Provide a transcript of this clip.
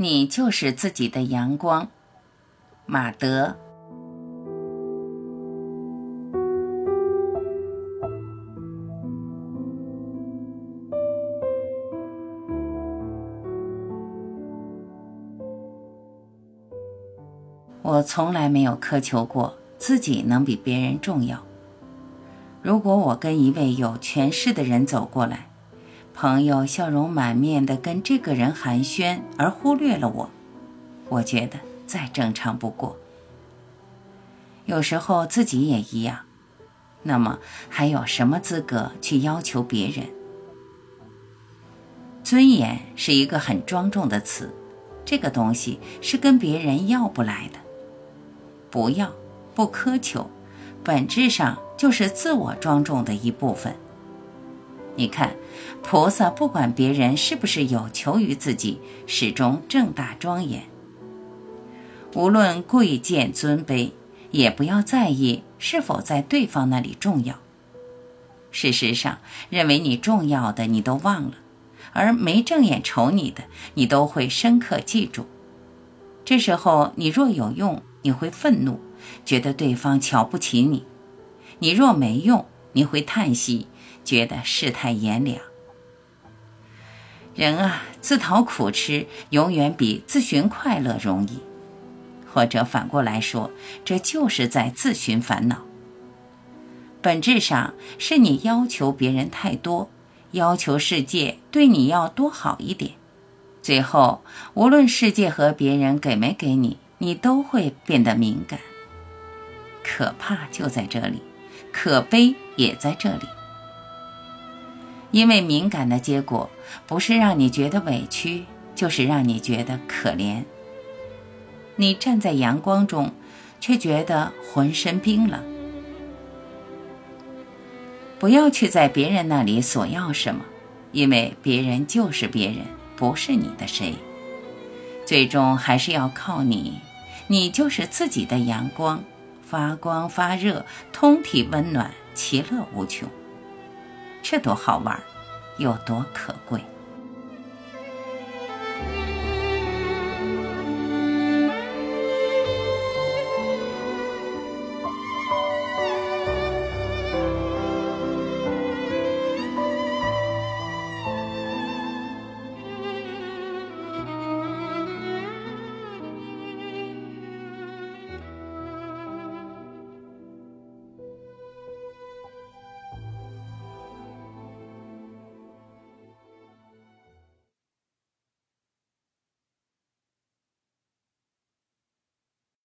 你就是自己的阳光，马德。我从来没有苛求过自己能比别人重要。如果我跟一位有权势的人走过来，朋友笑容满面的跟这个人寒暄，而忽略了我，我觉得再正常不过。有时候自己也一样，那么还有什么资格去要求别人？尊严是一个很庄重的词，这个东西是跟别人要不来的。不要，不苛求，本质上就是自我庄重的一部分。你看，菩萨不管别人是不是有求于自己，始终正大庄严。无论贵贱尊卑，也不要在意是否在对方那里重要。事实上，认为你重要的你都忘了，而没正眼瞅你的，你都会深刻记住。这时候，你若有用，你会愤怒，觉得对方瞧不起你；你若没用，你会叹息。觉得世态炎凉，人啊，自讨苦吃永远比自寻快乐容易，或者反过来说，这就是在自寻烦恼。本质上是你要求别人太多，要求世界对你要多好一点，最后无论世界和别人给没给你，你都会变得敏感。可怕就在这里，可悲也在这里。因为敏感的结果，不是让你觉得委屈，就是让你觉得可怜。你站在阳光中，却觉得浑身冰冷。不要去在别人那里索要什么，因为别人就是别人，不是你的谁。最终还是要靠你，你就是自己的阳光，发光发热，通体温暖，其乐无穷。这多好玩，有多可贵！